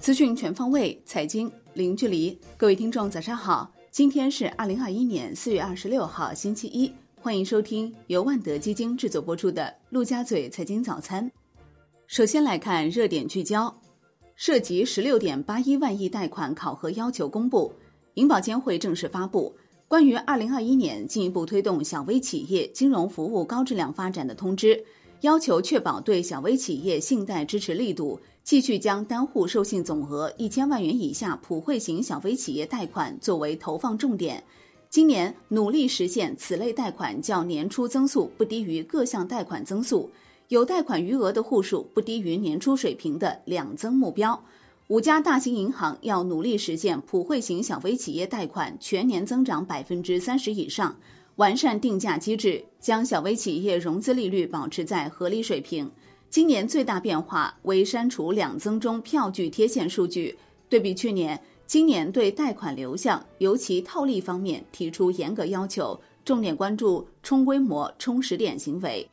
资讯全方位，财经零距离。各位听众，早上好！今天是二零二一年四月二十六号，星期一。欢迎收听由万德基金制作播出的《陆家嘴财经早餐》。首先来看热点聚焦，涉及十六点八一万亿贷款考核要求公布，银保监会正式发布关于二零二一年进一步推动小微企业金融服务高质量发展的通知，要求确保对小微企业信贷支持力度。继续将单户授信总额一千万元以下普惠型小微企业贷款作为投放重点，今年努力实现此类贷款较年初增速不低于各项贷款增速，有贷款余额的户数不低于年初水平的两增目标。五家大型银行要努力实现普惠型小微企业贷款全年增长百分之三十以上，完善定价机制，将小微企业融资利率保持在合理水平。今年最大变化为删除两增中票据贴现数据，对比去年，今年对贷款流向，尤其套利方面提出严格要求，重点关注冲规模、冲实点行为。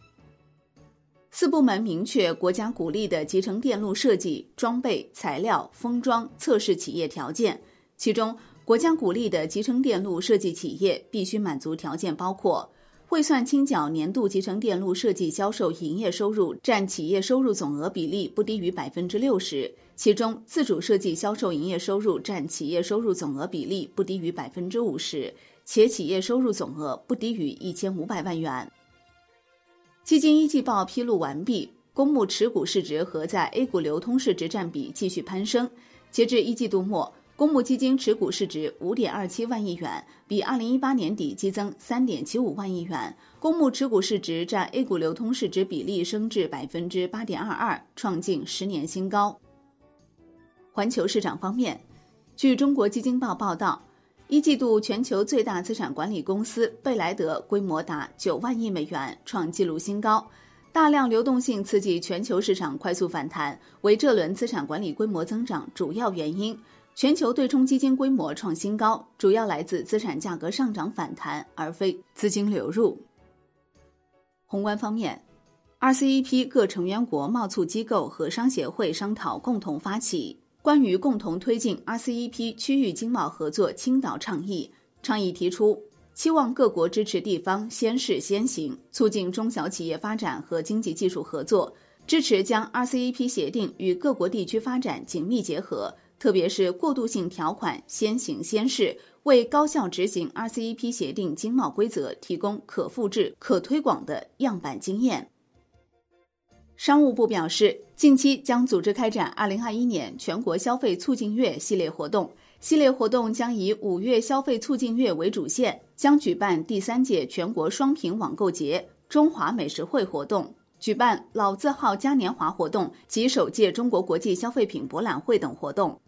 四部门明确国家鼓励的集成电路设计、装备、材料、封装、测试企业条件，其中国家鼓励的集成电路设计企业必须满足条件包括。汇算清缴年度集成电路设计销售营业收入占企业收入总额比例不低于百分之六十，其中自主设计销售营业收入占企业收入总额比例不低于百分之五十，且企业收入总额不低于一千五百万元。基金一季报披露完毕，公募持股市值和在 A 股流通市值占比继续攀升，截至一季度末。公募基金持股市值五点二七万亿元，比二零一八年底激增三点七五万亿元。公募持股市值占 A 股流通市值比例升至百分之八点二二，创近十年新高。环球市场方面，据中国基金报报道，一季度全球最大资产管理公司贝莱德规模达九万亿美元，创纪录新高。大量流动性刺激全球市场快速反弹，为这轮资产管理规模增长主要原因。全球对冲基金规模创新高，主要来自资产价格上涨反弹，而非资金流入。宏观方面，RCEP 各成员国贸促机构和商协会商讨共同发起关于共同推进 RCEP 区域经贸合作青岛倡议。倡议提出，期望各国支持地方先试先行，促进中小企业发展和经济技术合作，支持将 RCEP 协定与各国地区发展紧密结合。特别是过渡性条款先行先试，为高效执行 RCEP 协定经贸规则提供可复制、可推广的样板经验。商务部表示，近期将组织开展2021年全国消费促进月系列活动，系列活动将以五月消费促进月为主线，将举办第三届全国双品网购节、中华美食会活动，举办老字号嘉年华活动及首届中国国际消费品博览会等活动。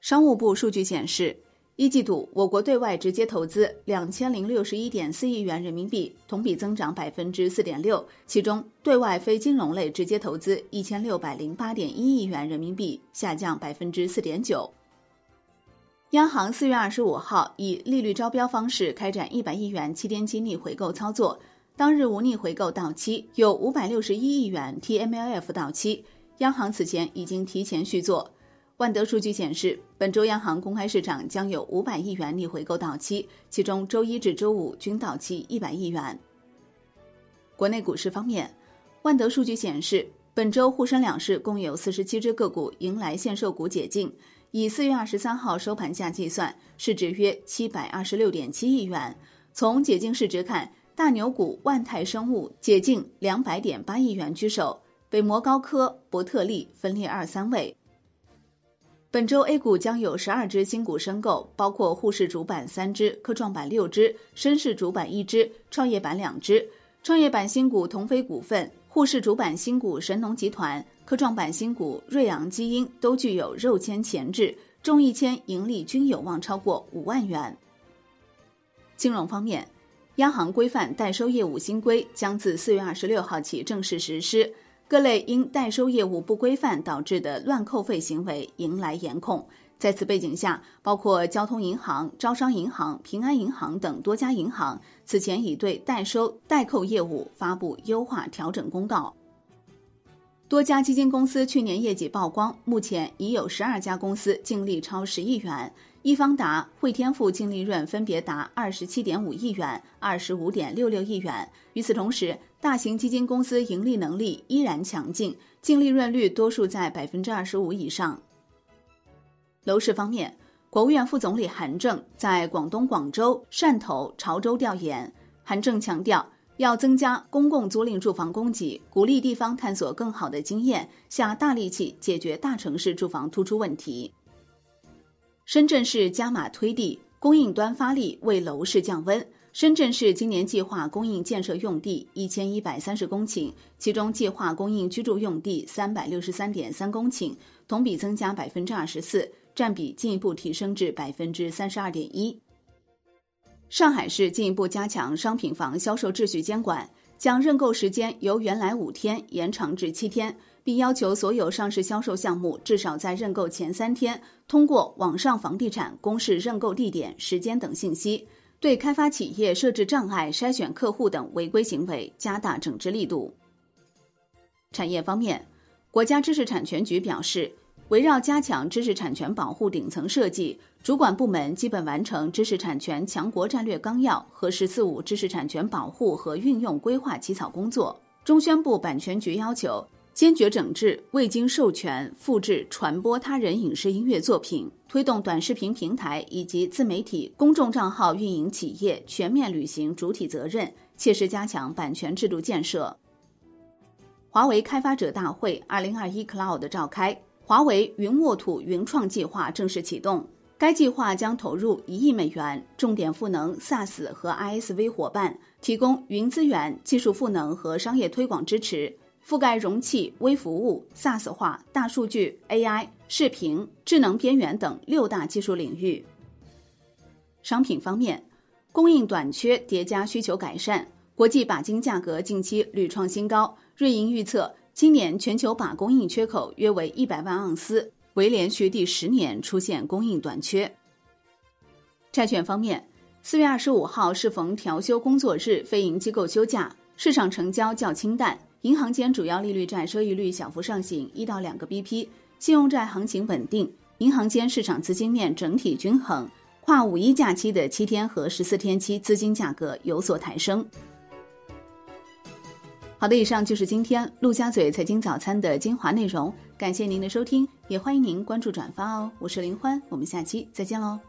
商务部数据显示，一季度我国对外直接投资两千零六十一点四亿元人民币，同比增长百分之四点六。其中，对外非金融类直接投资一千六百零八点一亿元人民币，下降百分之四点九。央行四月二十五号以利率招标方式开展一百亿元七天期逆回购操作，当日无逆回购到期，有五百六十一亿元 TMLF 到期，央行此前已经提前续做。万德数据显示，本周央行公开市场将有五百亿元逆回购到期，其中周一至周五均到期一百亿元。国内股市方面，万德数据显示，本周沪深两市共有四十七只个股迎来限售股解禁，以四月二十三号收盘价计算，市值约七百二十六点七亿元。从解禁市值看，大牛股万泰生物解禁两百点八亿元居首，北摩高科、博特利分列二三位。本周 A 股将有十二只新股申购，包括沪市主板三只、科创板六只、深市主板一只、创业板两只。创业板新股同飞股份、沪市主板新股神农集团、科创板新股瑞昂基因都具有肉签前置，中一签盈利均有望超过五万元。金融方面，央行规范代收业务新规将自四月二十六号起正式实施。各类因代收业务不规范导致的乱扣费行为迎来严控。在此背景下，包括交通银行、招商银行、平安银行等多家银行此前已对代收代扣业务发布优化调整公告。多家基金公司去年业绩曝光，目前已有十二家公司净利超十亿元。易方达、汇添富净利润分别达二十七点五亿元、二十五点六六亿元。与此同时，大型基金公司盈利能力依然强劲，净利润率多数在百分之二十五以上。楼市方面，国务院副总理韩正在广东广州、汕头、潮州调研。韩正强调。要增加公共租赁住房供给，鼓励地方探索更好的经验，下大力气解决大城市住房突出问题。深圳市加码推地，供应端发力为楼市降温。深圳市今年计划供应建设用地一千一百三十公顷，其中计划供应居住用地三百六十三点三公顷，同比增加百分之二十四，占比进一步提升至百分之三十二点一。上海市进一步加强商品房销售秩序监管，将认购时间由原来五天延长至七天，并要求所有上市销售项目至少在认购前三天通过网上房地产公示认购地点、时间等信息，对开发企业设置障碍、筛选客户等违规行为加大整治力度。产业方面，国家知识产权局表示。围绕加强知识产权保护顶层设计，主管部门基本完成知识产权强国战略纲要和“十四五”知识产权保护和运用规划起草工作。中宣部版权局要求坚决整治未经授权复制、传播他人影视音乐作品，推动短视频平台以及自媒体公众账号运营企业全面履行主体责任，切实加强版权制度建设。华为开发者大会二零二一 Cloud 召开。华为云沃土云创计划正式启动，该计划将投入一亿美元，重点赋能 SaaS 和 ISV 伙伴，提供云资源、技术赋能和商业推广支持，覆盖容器、微服务、SaaS 化、大数据、AI、视频、智能边缘等六大技术领域。商品方面，供应短缺叠加需求改善，国际钯金价格近期屡创新高，瑞银预测。今年全球钯供应缺口约为一百万盎司，为连续第十年出现供应短缺。债券方面，四月二十五号适逢调休工作日，非银机构休假，市场成交较清淡。银行间主要利率债收益率小幅上行一到两个 BP，信用债行情稳定，银行间市场资金面整体均衡。跨五一假期的七天和十四天期资金价格有所抬升。好的，以上就是今天陆家嘴财经早餐的精华内容，感谢您的收听，也欢迎您关注转发哦。我是林欢，我们下期再见喽。